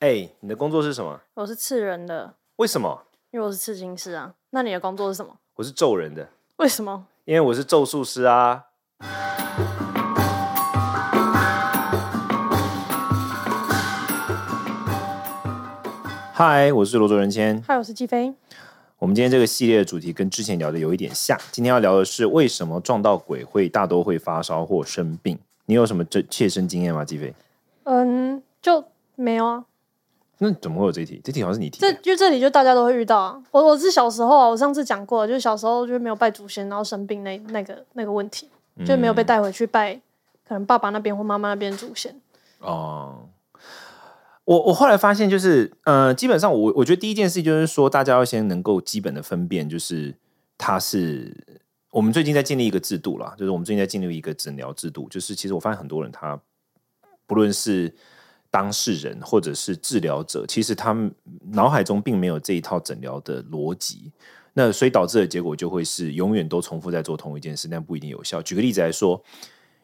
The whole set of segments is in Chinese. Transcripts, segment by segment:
哎，你的工作是什么？我是刺人的，为什么？因为我是刺青师啊。那你的工作是什么？我是咒人的，为什么？因为我是咒术师啊。嗨，我是罗卓人谦。嗨，我是季飞。我们今天这个系列的主题跟之前聊的有一点像。今天要聊的是为什么撞到鬼会大多会发烧或生病？你有什么这切身经验吗？季飞？嗯，就没有啊。那怎么会有这一题？这题好像是你提这的。就这里就大家都会遇到啊。我我是小时候啊，我上次讲过，就是小时候就是没有拜祖先，然后生病那那个那个问题，就没有被带回去拜，可能爸爸那边或妈妈那边祖先。哦，我我后来发现，就是呃，基本上我我觉得第一件事就是说，大家要先能够基本的分辨，就是他是我们最近在建立一个制度啦，就是我们最近在建立一个诊疗制度，就是其实我发现很多人他不论是当事人或者是治疗者，其实他们脑海中并没有这一套诊疗的逻辑。那所以导致的结果就会是永远都重复在做同一件事，但不一定有效。举个例子来说，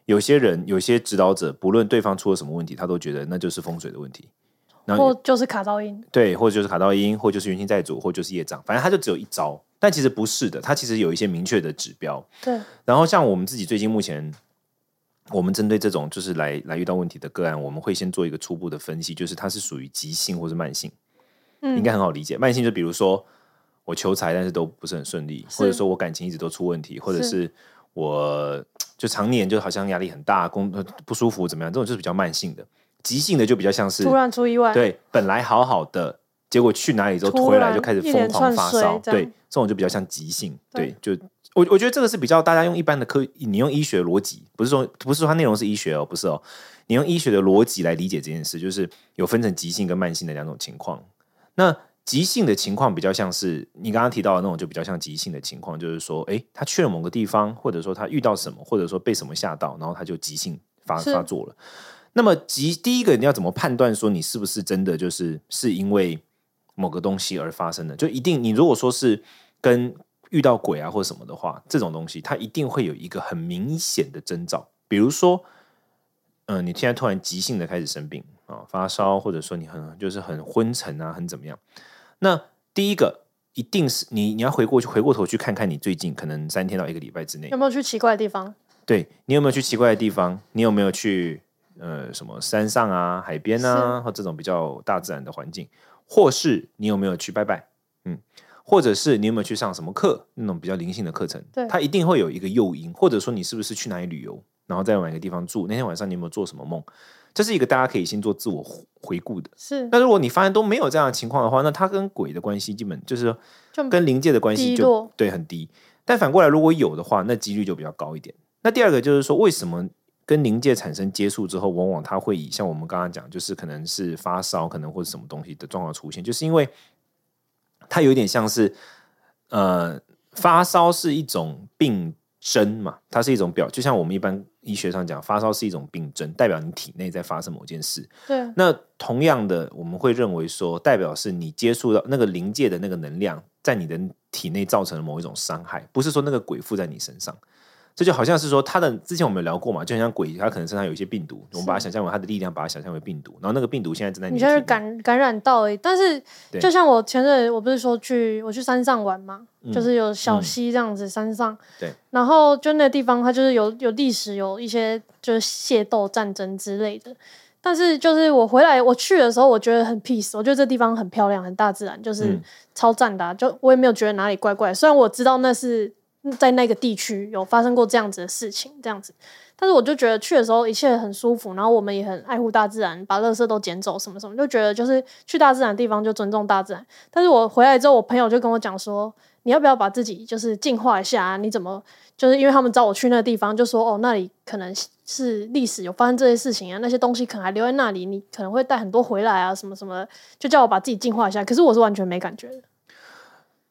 有些人有些指导者，不论对方出了什么问题，他都觉得那就是风水的问题。然后或就是卡噪音，对，或者就是卡噪音，或就是元星在主，或就是业障，反正他就只有一招。但其实不是的，他其实有一些明确的指标。对，然后像我们自己最近目前，我们针对这种就是来来遇到问题的个案，我们会先做一个初步的分析，就是它是属于急性或是慢性，嗯。应该很好理解。慢性就比如说我求财，但是都不是很顺利，或者说我感情一直都出问题，或者是。我就常年就好像压力很大，工呃不舒服怎么样，这种就是比较慢性的。急性的就比较像是突然出意外，对，本来好好的，结果去哪里之后回来就开始一疯狂发烧，对，这种就比较像急性，对对，就我我觉得这个是比较大家用一般的科，你用医学逻辑，不是说不是说它内容是医学哦，不是哦，你用医学的逻辑来理解这件事，就是有分成急性跟慢性的两种情况。那急性的情况比较像是你刚刚提到的那种，就比较像急性的情况，就是说，哎，他去了某个地方，或者说他遇到什么，或者说被什么吓到，然后他就急性发发作了。那么急第一个你要怎么判断说你是不是真的就是是因为某个东西而发生的？就一定你如果说是跟遇到鬼啊或者什么的话，这种东西它一定会有一个很明显的征兆，比如说，嗯、你现在突然急性的开始生病啊、发烧，或者说你很就是很昏沉啊，很怎么样？那第一个一定是你你要回过去回过头去看看你最近可能三天到一个礼拜之内有没有去奇怪的地方？对你有没有去奇怪的地方？你有没有去呃什么山上啊、海边啊，或这种比较大自然的环境？或是你有没有去拜拜？嗯，或者是你有没有去上什么课？那种比较灵性的课程？对它一定会有一个诱因，或者说你是不是去哪里旅游，然后在哪个地方住？那天晚上你有没有做什么梦？这是一个大家可以先做自我回回顾的。是那如果你发现都没有这样的情况的话，那它跟鬼的关系基本就是就跟灵界的关系就对很低。但反过来，如果有的话，那几率就比较高一点。那第二个就是说，为什么跟灵界产生接触之后，往往它会以像我们刚刚讲，就是可能是发烧，可能或者什么东西的状况出现，就是因为它有点像是呃，发烧是一种病症嘛，它是一种表，就像我们一般医学上讲，发烧是一种病症，代表你体内在发生某件事。对，那同样的，我们会认为说，代表是你接触到那个临界的那个能量，在你的体内造成了某一种伤害，不是说那个鬼附在你身上。这就好像是说，他的之前我们有聊过嘛，就很像鬼，他可能身上有一些病毒，我们把它想象为他的力量，把它想象为病毒，然后那个病毒现在正在你现在感感染到而已。但是就像我前阵我不是说去我去山上玩嘛，嗯就是有小溪这样子山上，对，然后就那地方它就是有有历史，有一些就是械斗战争之类的。但是就是我回来我去的时候，我觉得很 peace，我觉得这地方很漂亮，很大自然，就是嗯超赞的啊、就我也没有觉得哪里怪怪。虽然我知道那是在那个地区有发生过这样子的事情，这样子，但是我就觉得去的时候一切很舒服，然后我们也很爱护大自然，把垃圾都捡走什么什么，就觉得就是去大自然的地方就尊重大自然。但是我回来之后，我朋友就跟我讲说，你要不要把自己就是净化一下、啊？你怎么就是因为他们找我去那个地方，就说哦那里可能是历史有发生这些事情啊，那些东西可能还留在那里，你可能会带很多回来啊，什么什么，就叫我把自己净化一下。可是我是完全没感觉的。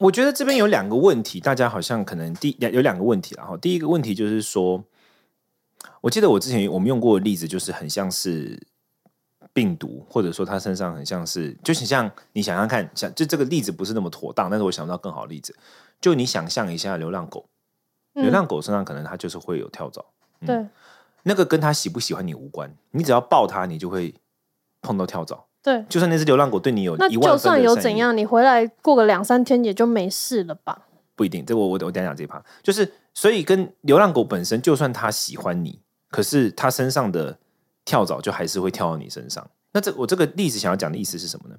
我觉得这边有两个问题，大家好像可能第有两个问题了哈。第一个问题就是说，我记得我之前我们用过的例子，就是很像是病毒，或者说它身上很像是，就是像你想想看，想就这个例子不是那么妥当，但是我想不到更好的例子，就你想象一下流浪狗，流浪狗身上可能它就是会有跳蚤，对，那个跟它喜不喜欢你无关，你只要抱它，你就会碰到跳蚤。对。就算那只流浪狗对你有那一万分就算的善意，有怎样，你回来过个两三天也就没事了吧？不一定。这个我我我等一下讲这一趴，就是所以跟流浪狗本身，就算它喜欢你，可是它身上的跳蚤就还是会跳到你身上。那这我这个例子想要讲的意思是什么呢？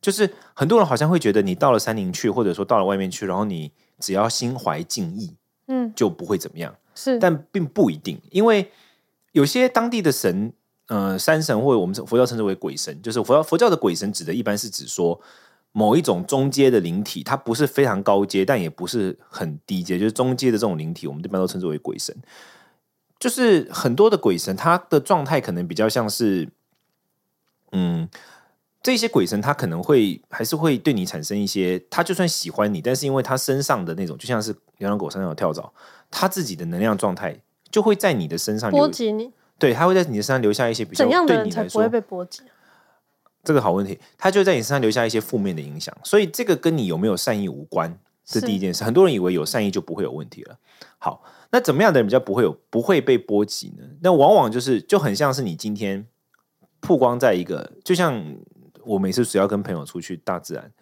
就是很多人好像会觉得你到了山林去，或者说到了外面去，然后你只要心怀敬意，嗯，就不会怎么样。是，但并不一定，因为有些当地的神，呃，山神或者我们佛教称之为鬼神，就是佛教佛教的鬼神指的一般是指说某一种中阶的灵体，它不是非常高阶，但也不是很低阶，就是中阶的这种灵体，我们一般都称之为鬼神。就是很多的鬼神，他的状态可能比较像是，嗯，这些鬼神他可能会还是会对你产生一些，他就算喜欢你，但是因为他身上的那种，就像是流浪狗身上有跳蚤，他自己的能量状态就会在你的身上，波及你，对，他会在你的身上留下一些比较怎样的人才不会被波及？这个好问题，他就在你身上留下一些负面的影响，所以这个跟你有没有善意无关，这是第一件事。很多人以为有善意就不会有问题了。好，那怎么样的人比较不会有不会被波及呢？那往往就是就很像是你今天曝光在一个，就像我每次只要跟朋友出去大自然，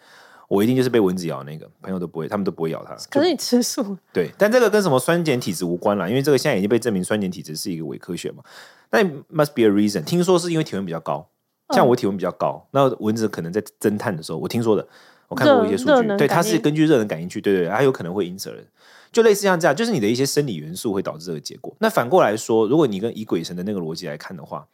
我一定就是被蚊子咬那个，朋友都不会，他们都不会咬它。可是你吃素，对，但这个跟什么酸碱体质无关啦，因为这个现在已经被证明酸碱体质是一个伪科学嘛。那 must be a reason，听说是因为体温比较高，像我体温比较高，那蚊子可能在侦探的时候，我听说的，我看过一些数据，对，它是根据热能感应去，对对，对它有可能会因此而，就类似像这样，就是你的一些生理元素会导致这个结果。那反过来说，如果你跟以鬼神的那个逻辑来看的话，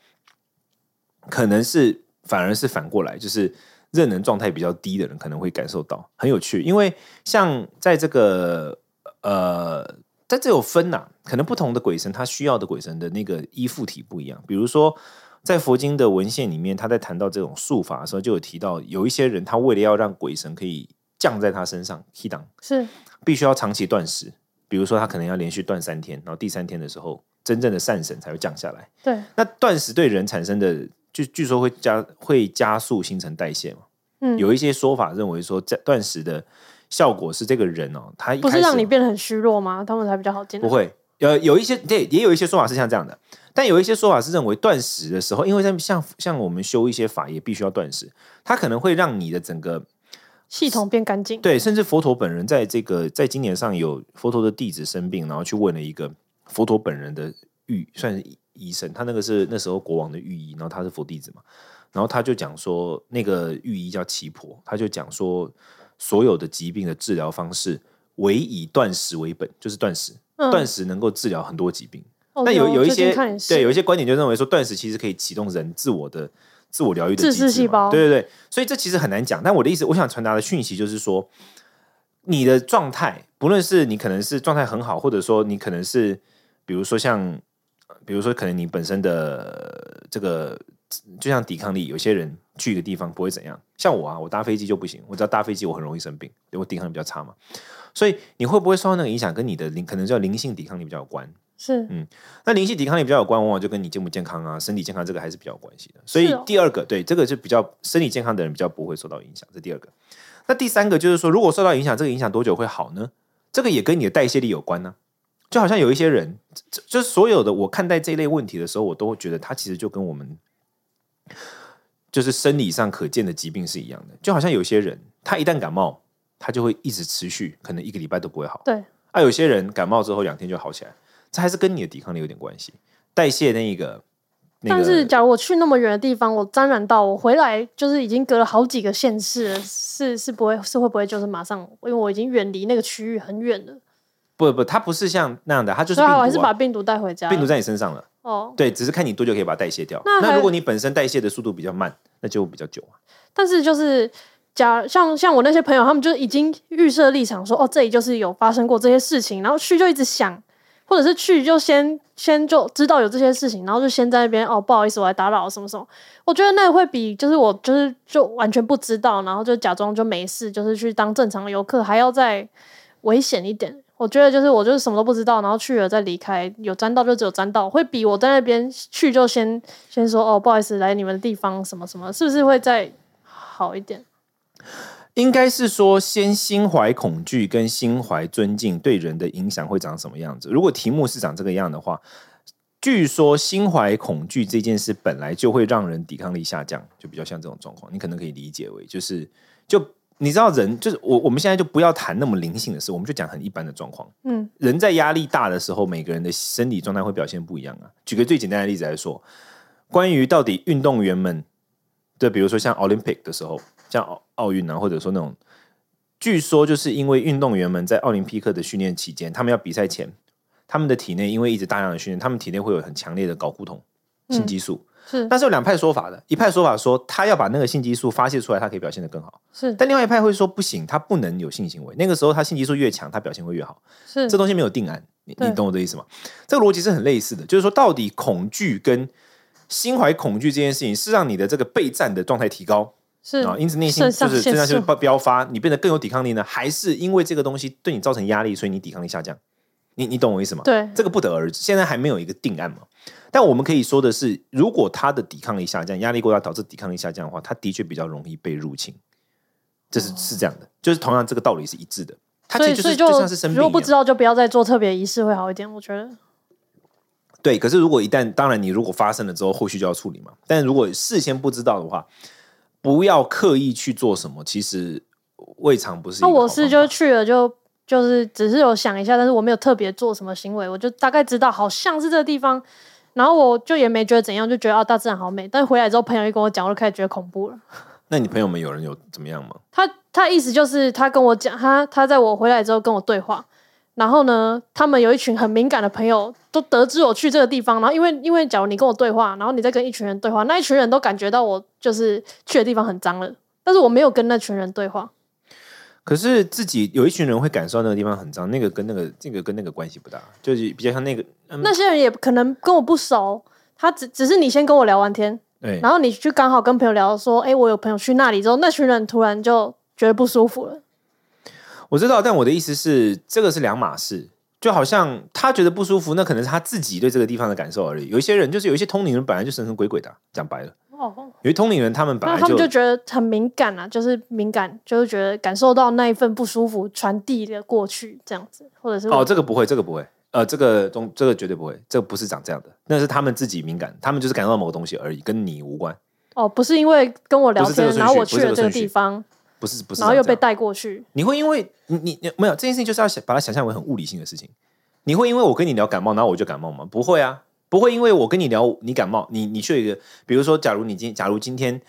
可能是反而是反过来，就是热能状态比较低的人可能会感受到很有趣，因为像在这个呃，在这有分呐、可能不同的鬼神他需要的鬼神的那个依附体不一样，比如说。在佛经的文献里面，他在谈到这种术法的时候，就有提到有一些人，他为了要让鬼神可以降在他身上，提档是必须要长期断食，比如说他可能要连续断三天，然后第三天的时候，真正的善神才会降下来。对，那断食对人产生的，据据说会加会加速新陈代谢嘛？嗯，有一些说法认为说，在断食的效果是这个人哦，他不是让你变得很虚弱吗？他们才比较好进来。不会，呃，有一些对，也有一些说法是像这样的，但有一些说法是认为断食的时候，因为在像像我们修一些法也必须要断食，它可能会让你的整个系统变干净。对，甚至佛陀本人在这个在今年上有佛陀的弟子生病，然后去问了一个佛陀本人的预，算是医生，他那个是那时候国王的御医，然后他是佛弟子嘛，然后他就讲说，那个御医叫奇婆，他就讲说，所有的疾病的治疗方式唯以断食为本，就是断食，嗯。断食能够治疗很多疾病。哦那有有一些对有一些观点就认为说，断食其实可以启动人自我的自我疗愈的自机制嘛。噬细胞。对对对，所以这其实很难讲。但我的意思，我想传达的讯息就是说，你的状态，不论是你可能是状态很好，或者说你可能是，比如说像，比如说可能你本身的呃这个，就像抵抗力，有些人去一个地方不会怎样，像我啊，我搭飞机就不行，我只要搭飞机我很容易生病，因为我抵抗力比较差嘛。所以你会不会受到那个影响，跟你的灵可能叫灵性抵抗力比较有关。是嗯那灵性抵抗力比较有关，往往就跟你健不健康啊、身体健康这个还是比较有关系的。所以第二个，对这个就比较身体健康的人比较不会受到影响，这第二个。那第三个就是说，如果受到影响，这个影响多久会好呢？这个也跟你的代谢力有关呢、就好像有一些人，就是所有的我看待这一类问题的时候，我都会觉得他其实就跟我们就是生理上可见的疾病是一样的。就好像有些人，他一旦感冒，他就会一直持续，可能一个礼拜都不会好。对，啊，有些人感冒之后两天就好起来，这还是跟你的抵抗力有点关系。代谢那一个，那但是假如我去那么远的地方，我沾染到，我回来就是已经隔了好几个县市了，是是不会是会不会就是马上，因为我已经远离那个区域很远了，不不，它不是像那样的，它就是还是把病毒带回家。病毒在你身上了。哦，对，只是看你多久可以把它代谢掉。那那如果你本身代谢的速度比较慢，那就比较久啊。但是就是假像像我那些朋友，他们就已经预设立场说，哦，这里就是有发生过这些事情，然后去就一直想，或者是去就先先就知道有这些事情，然后就先在那边哦，不好意思，我来打扰什么什么。我觉得那会比就是我就是就完全不知道，然后就假装就没事，就是去当正常的游客，还要再危险一点。我觉得就是我就是什么都不知道，然后去了再离开，有沾到就只有沾到，会比我在那边去就先先说哦，不好意思，来你们的地方什么什么，是不是会再好一点？应该是说，先心怀恐惧跟心怀尊敬对人的影响会长什么样子？如果题目是长这个样的话，据说心怀恐惧这件事本来就会让人抵抗力下降，就比较像这种状况，你可能可以理解为就是就你知道人就是我我们现在就不要谈那么灵性的事，我们就讲很一般的状况。嗯，人在压力大的时候，每个人的生理状态会表现不一样啊。举个最简单的例子来说，关于到底运动员们对，比如说像 Olympic 的时候，像奥奥运啊，或者说那种，据说就是因为运动员们在奥林匹克的训练期间，他们要比赛前，他们的体内因为一直大量的训练，他们体内会有很强烈的睾固酮性激素。是但是有两派说法的，一派说法说他要把那个性激素发泄出来，他可以表现得更好；是但另外一派会说不行，他不能有性行为。那个时候他性激素越强，他表现会越好。是这东西没有定案，你你懂我的意思吗？这个逻辑是很类似的，就是说到底恐惧跟心怀恐惧这件事情是让你的这个备战的状态提高是啊，因此内心就是肾上腺素飙发，你变得更有抵抗力呢，还是因为这个东西对你造成压力，所以你抵抗力下降？你你懂我意思吗？对这个不得而知，现在还没有一个定案嘛。但我们可以说的是，如果他的抵抗力下降，压力过大导致抵抗力下降的话，他的确比较容易被入侵。这是是这样的，就是同样这个道理是一致的。他所其实就是就像是生病如果不知道就不要再做特别仪式会好一点，我觉得对，可是如果一旦当然你如果发生了之后，后续就要处理嘛。但如果事先不知道的话，不要刻意去做什么，其实未尝不是那我是就去了就就是只是有想一下，但是我没有特别做什么行为，我就大概知道好像是这个地方，然后我就也没觉得怎样，就觉得啊大自然好美。但回来之后，朋友一跟我讲，我就开始觉得恐怖了。那你朋友们有人有怎么样吗？他他意思就是他跟我讲，他他在我回来之后跟我对话，然后呢，他们有一群很敏感的朋友都得知我去这个地方，然后因为因为假如你跟我对话，然后你再跟一群人对话，那一群人都感觉到我就是去的地方很脏了，但是我没有跟那群人对话。可是自己有一群人会感受到那个地方很脏，那个跟那个这个跟那个关系不大，就是比较像那个嗯，那些人也可能跟我不熟，他只只是你先跟我聊完天，对然后你去刚好跟朋友聊说，哎、我有朋友去那里之后，那群人突然就觉得不舒服了。我知道，但我的意思是，这个是两码事。就好像他觉得不舒服，那可能是他自己对这个地方的感受而已。有一些人就是有一些通灵人本来就神神鬼鬼的啊，讲白了，哦，有些通灵人他们本来就那他们就觉得很敏感啊，就是敏感，就是觉得感受到那一份不舒服传递的过去，这样子，或者是哦，这个不会，这个不会，呃，这个中这个绝对不会，这个不是长这样的，那是他们自己敏感，他们就是感受到某个东西而已，跟你无关，哦，不是因为跟我聊天，然后我去了这个地方，不是不是然后又被带过去，你会因为你你你没有这件事情，就是要想把它想象为很物理性的事情。你会因为我跟你聊感冒，然后我就感冒吗？不会啊，不会因为我跟你聊你感冒，你你去一个，比如说，假如你今假如今天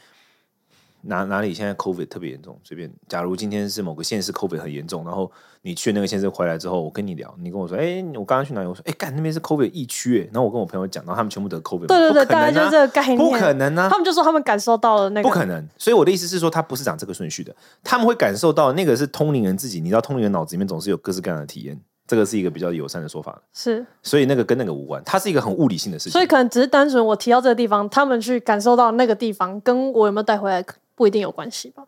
哪哪里现在 COVID 特别严重，随便，假如今天是某个县市 COVID 很严重，然后你去那个县市回来之后，我跟你聊，你跟我说，哎、我刚刚去哪里？我说，哎、干那边是 COVID 疫区，哎，然后我跟我朋友讲，然后他们全部得 COVID，对对对，大概就是这个概念，不可能啊，他们就说他们感受到了那个，不可能。所以我的意思是说，他不是长这个顺序的，他们会感受到那个是通灵人自己。你知道，通灵人脑子里面总是有各式各样的体验，这个是一个比较友善的说法。是，所以那个跟那个无关，它是一个很物理性的事情。所以可能只是单纯我提到这个地方，他们去感受到那个地方，跟我有没有带回来不一定有关系吧？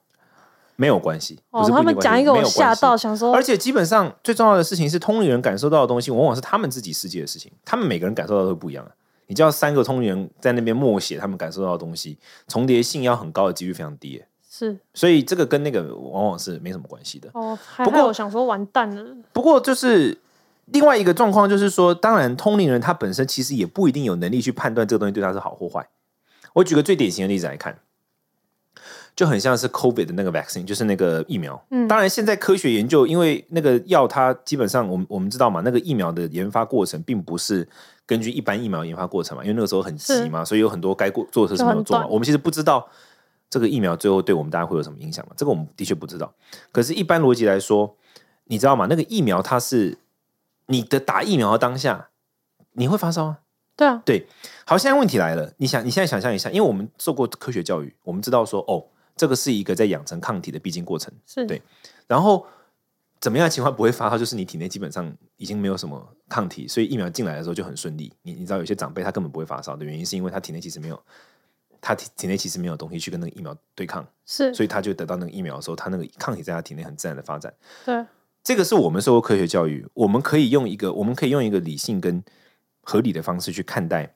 没有关系。哦，他们讲一个我吓到，想说而且基本上最重要的事情是，通灵人感受到的东西，往往是他们自己世界的事情。他们每个人感受到的都不一样啊。你叫三个通灵人在那边默写他们感受到的东西，重叠性要很高的几率非常低。是所以这个跟那个往往是没什么关系的。哦，不过我想说完蛋了，不过就是另外一个状况，就是说，当然通灵人他本身其实也不一定有能力去判断这个东西对他是好或坏。我举个最典型的例子来看，就很像是 COVID 的那个 vaccine，就是那个疫苗。嗯当然现在科学研究，因为那个药它基本上我们我们知道嘛，那个疫苗的研发过程并不是。根据一般疫苗研发过程嘛，因为那个时候很急嘛，所以有很多该过做的事是没有做嘛。我们其实不知道这个疫苗最后对我们大家会有什么影响嘛，这个我们的确不知道。可是，一般逻辑来说，你知道吗？那个疫苗它是你的打疫苗的当下，你会发烧啊。对啊，对好，现在问题来了，你想你现在想象一下，因为我们受过科学教育，我们知道说，哦，这个是一个在养成抗体的必经过程。是对然后怎么样的情况不会发烧？就是你体内基本上已经没有什么抗体，所以疫苗进来的时候就很顺利。你你知道有些长辈他根本不会发烧的原因，是因为他体内其实没有他体体内其实没有东西去跟那个疫苗对抗，是，所以他就得到那个疫苗的时候，他那个抗体在他体内很自然的发展。对，这个是我们受过科学教育，我们可以用一个我们可以用一个理性跟合理的方式去看待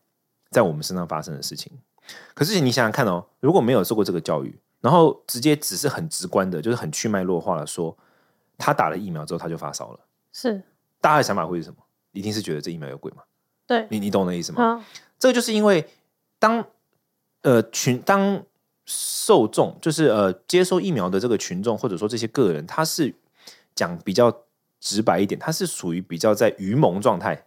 在我们身上发生的事情。可是你想想看哦，如果没有受过这个教育，然后直接只是很直观的，就是很去脉络化的说，他打了疫苗之后他就发烧了，是大家的想法会是什么？一定是觉得这疫苗有鬼嘛？对，你你懂我的意思吗？嗯，这个就是因为当呃群当受众就是呃接受疫苗的这个群众，或者说这些个人，他是讲比较直白一点，他是属于比较在愚蒙状态，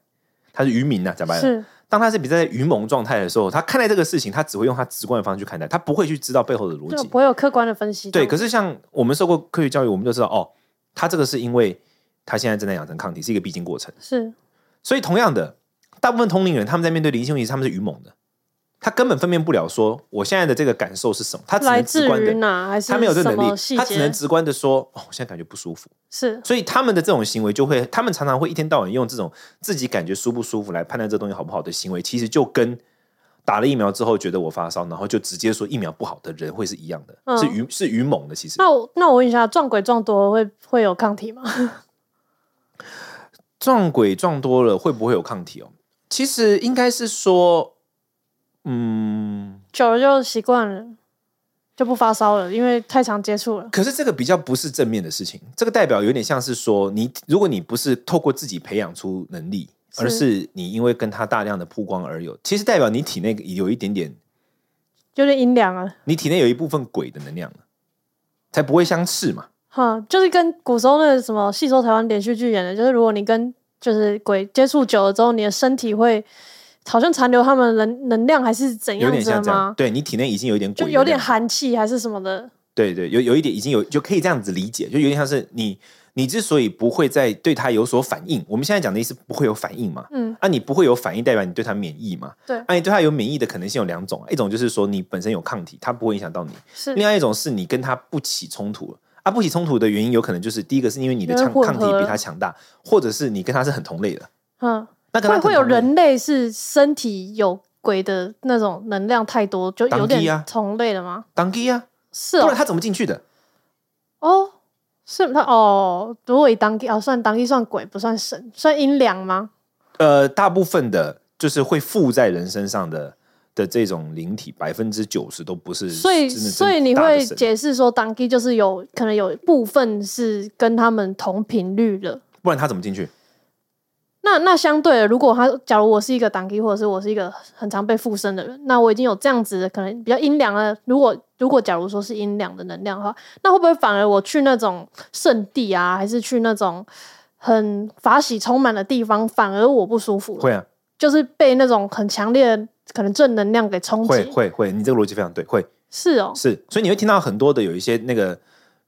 他是愚民呐、讲白了。是当他是比较在愚蒙状态的时候，他看待这个事情，他只会用他直观的方式去看待，他不会去知道背后的逻辑。就不会有客观的分析对，可是像我们受过科学教育，我们就知道哦，他这个是因为他现在正在养成抗体，是一个必经过程。是所以同样的，大部分同龄人他们在面对灵性问题，他们是愚蒙的，他根本分辨不了说我现在的这个感受是什么，他只来能直观的，他没有这什能力，他只能？直观的说哦，我现在感觉不舒服。是所以他们的这种行为就会，他们常常会一天到晚用这种自己感觉舒不舒服来判断这东西好不好的行为，其实就跟打了疫苗之后觉得我发烧，然后就直接说疫苗不好的人会是一样的，嗯是愚是愚蒙的。其实那我那我问一下，撞鬼撞多了会会有抗体吗？撞鬼撞多了会不会有抗体哦？其实应该是说，嗯，久了就习惯了，就不发烧了，因为太常接触了。可是这个比较不是正面的事情，这个代表有点像是说，你如果你不是透过自己培养出能力，而是你因为跟他大量的曝光而有，其实代表你体内有一点点，有点阴凉啊，你体内有一部分鬼的能量了，才不会相斥嘛。哈，就是跟古时候那个什么戏说台湾连续剧演的，就是如果你跟就是鬼接触久了之后，你的身体会好像残留他们能能量还是怎有样子的点像这样吗，？对你体内已经有一点鬼就有点寒气还是什么的，对对，有有一点已经有就可以这样子理解，就有点像是你你之所以不会再对它有所反应，我们现在讲的意思不会有反应嘛？嗯，啊，你不会有反应，代表你对它免疫嘛？对啊，你对它有免疫的可能性有两种，一种就是说你本身有抗体，它不会影响到你；是另外一种是你跟它不起冲突了。啊，不起冲突的原因有可能就是第一个是因为你的因为抗抗体混合了比它强大，或者是你跟它是很同类的。嗯，那跟它会会有人类是身体有鬼的那种能量太多，就有点同类了吗？当机啊，是哦不然，他怎么进去的？哦，是他哦，如果以当地哦，算当地算鬼不算神，算阴凉吗？呃，大部分的就是会附在人身上的的这种灵体，百分之九十都不是所以，所以你会解释说，当地就是有可能有部分是跟他们同频率的。不然他怎么进去？那那相对的，如果他假如我是一个当地，或者是我是一个很常被附身的人，那我已经有这样子的可能比较阴凉的。如果如果假如说是阴凉的能量的话，那会不会反而我去那种圣地啊，还是去那种很法喜充满的地方，反而我不舒服？会啊，就是被那种很强烈的可能正能量给冲会击。会会，你这个逻辑非常对，会是哦，是，所以你会听到很多的有一些那个，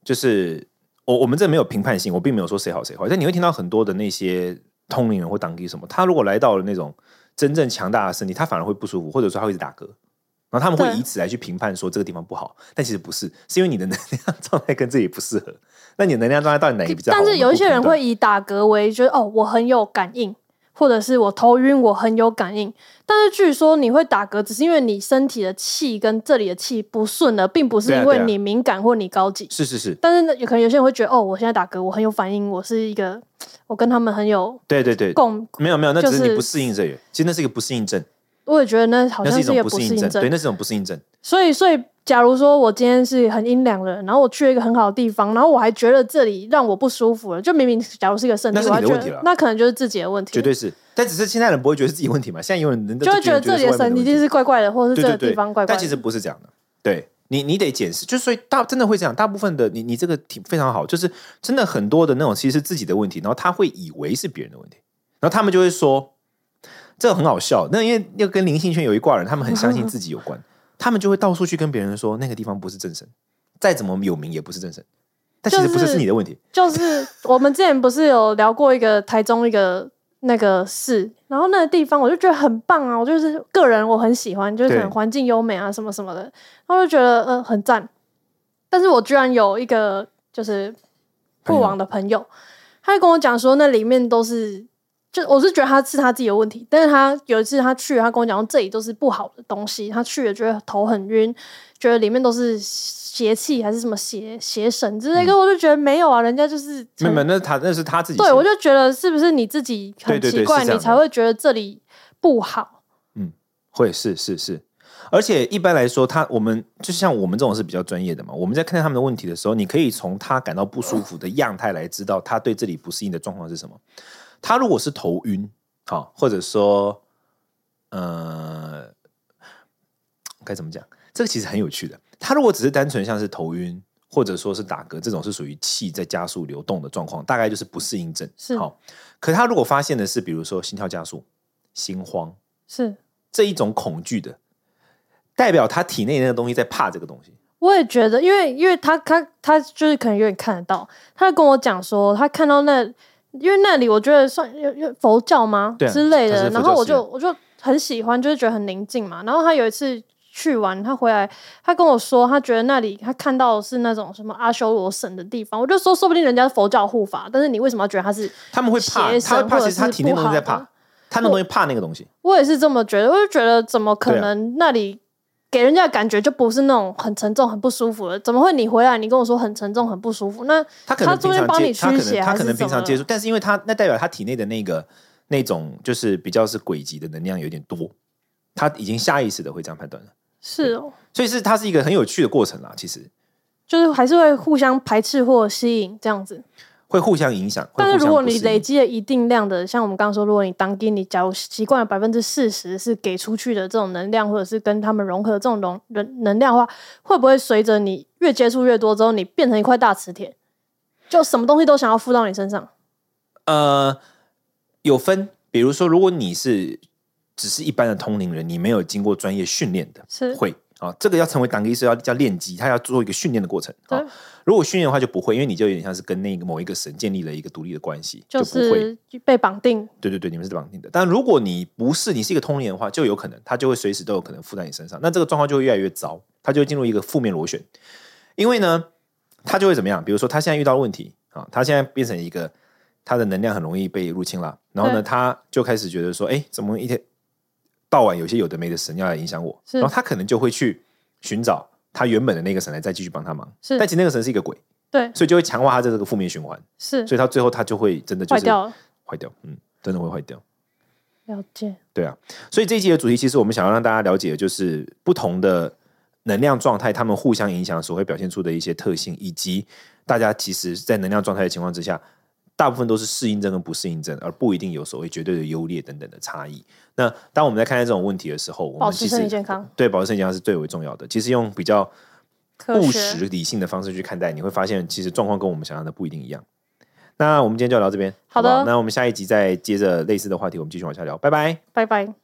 就是我我们这没有评判性，我并没有说谁好谁坏，但你会听到很多的那些通灵人或当地什么，他如果来到了那种真正强大的身体，他反而会不舒服，或者说他会一直打嗝。然后他们会以此来去评判说这个地方不好，但其实不是，是因为你的能量状态跟自己不适合。那你的能量状态到底哪个比较？但是有一些人会以打嗝为，觉得哦，我很有感应，或者是我头晕，我很有感应。但是据说你会打嗝，只是因为你身体的气跟这里的气不顺了，并不是因为你敏感或你高级。是是是，但是呢，有可能有些人会觉得，哦，我现在打嗝，我很有反应，我是一个，我跟他们很有对对对，共。没有没有，那只是你不适应这个，其实那是一个不适应症，我也觉得那好像是一不适应症，对，。那是一种不适应症。所以，所以，假如说我今天是很阴凉的人，然后我去了一个很好的地方，然后我还觉得这里让我不舒服了，就明明假如是一个圣地，那是我还觉你的问题了得那可能就是自己的问题，绝对是，但只是现在人不会觉得是自己问题嘛？现在有人人就会觉得这里的神一定是怪怪的，或者是这个地方怪怪的。但其实不是这样的，对你你得检视，就所以大真的会这样，大部分的你你这个挺非常好，就是真的很多的那种其实是自己的问题，然后他会以为是别人的问题，然后他们就会说这个很好笑，那因为要跟灵性圈有一挂人，他们很相信自己有关，他们就会到处去跟别人说那个地方不是正神，再怎么有名也不是正神，但其实不是就是是你的问题，就是我们之前不是有聊过一个台中一个那个市，然后那个地方我就觉得很棒啊，我就是个人我很喜欢，就是可能对环境优美啊什么什么的，然后就觉得呃很赞。但是我居然有一个就是过往的朋友，他就跟我讲说那里面都是。就我是觉得他是他自己的问题，但是他有一次他去，他跟我讲说这里都是不好的东西，他去了觉得头很晕，觉得里面都是邪气还是什么邪邪神之类的，我就觉得没有啊，人家就是没有没，那他那是他自己对，我就觉得是不是你自己很奇怪，你才会觉得这里不好？嗯会是是是，而且一般来说，他我们就像我们这种是比较专业的嘛，我们在看待他们的问题的时候，你可以从他感到不舒服的样态来知道他对这里不适应的状况是什么。他如果是头晕，好，或者说呃，该怎么讲？这个其实很有趣的。他如果只是单纯像是头晕，或者说是打嗝，这种是属于气在加速流动的状况，大概就是不适应症。是好，可他如果发现的是，比如说心跳加速、心慌是，这一种恐惧的，代表他体内那个东西在怕这个东西。我也觉得，因为因为他他他就是可能有点看得到，他就跟我讲说，他看到那，因为那里我觉得算有有佛教吗、对啊之类的，是佛然后我寺就我就很喜欢，就是觉得很宁静嘛。然后他有一次去玩，他回来，他跟我说，他觉得那里他看到的是那种什么阿修罗神的地方，我就说，说不定人家是佛教护法，但是你为什么要觉得他是？他们会怕，邪他会怕，其实他体内不东西在怕，他那东西怕那个东西。我也是这么觉得，我就觉得怎么可对啊能那里给人家的感觉就不是那种很沉重、很不舒服的？怎么会你回来你跟我说很沉重、很不舒服？那他可能他中平常间帮你驱邪他可能平常接触，但是因为他那代表他体内的那个那种就是比较是诡极的能量有点多，他已经下意识的会这样判断了，是哦，所以是它是一个很有趣的过程啦。其实就是还是会互相排斥或吸引这样子。会互相影响。但是如果你累积了一定量的，像我们刚刚说，如果你当地，你假如习惯了百分之四十是给出去的这种能量，或者是跟他们融合这种能能能量的话，会不会随着你越接触越多之后，你变成一块大磁铁，就什么东西都想要附到你身上？呃有分，比如说如果你是只是一般的通灵人，你没有经过专业训练的，是会啊，这个要成为当机是要叫练机，他要做一个训练的过程啊对。如果训练的话就不会，因为你就有点像是跟那个某一个神建立了一个独立的关系，就不会。被绑定，对对对，你们是绑定的。但如果你不是，你是一个通灵的话，就有可能他就会随时都有可能附在你身上，那这个状况就会越来越糟，他就会进入一个负面螺旋。因为呢，他就会怎么样？比如说他现在遇到问题啊，他现在变成一个他的能量很容易被入侵了，然后呢，他就开始觉得说，哎，怎么一天到晚有些有的没的神要来影响我，然后他可能就会去寻找他原本的那个神来再继续帮他忙，是。但其实那个神是一个鬼，对，所以就会强化他的这个负面循环，是。所以他最后他就会真的就是坏掉了。坏掉，嗯，真的会坏掉。了解，对啊，所以这一集的主题其实我们想要让大家了解的就是不同的能量状态，他们互相影响所会表现出的一些特性，以及大家其实在能量状态的情况之下，大部分都是适应症跟不适应症，而不一定有所谓绝对的优劣等等的差异。那当我们在看待这种问题的时候，我们其实身体健康，对保持身体健康是最为重要的。其实用比较务实理性的方式去看待，你会发现其实状况跟我们想象的不一定一样。那我们今天就聊到这边，好的不那我们下一集再接着类似的话题，我们继续往下聊，拜拜。拜拜。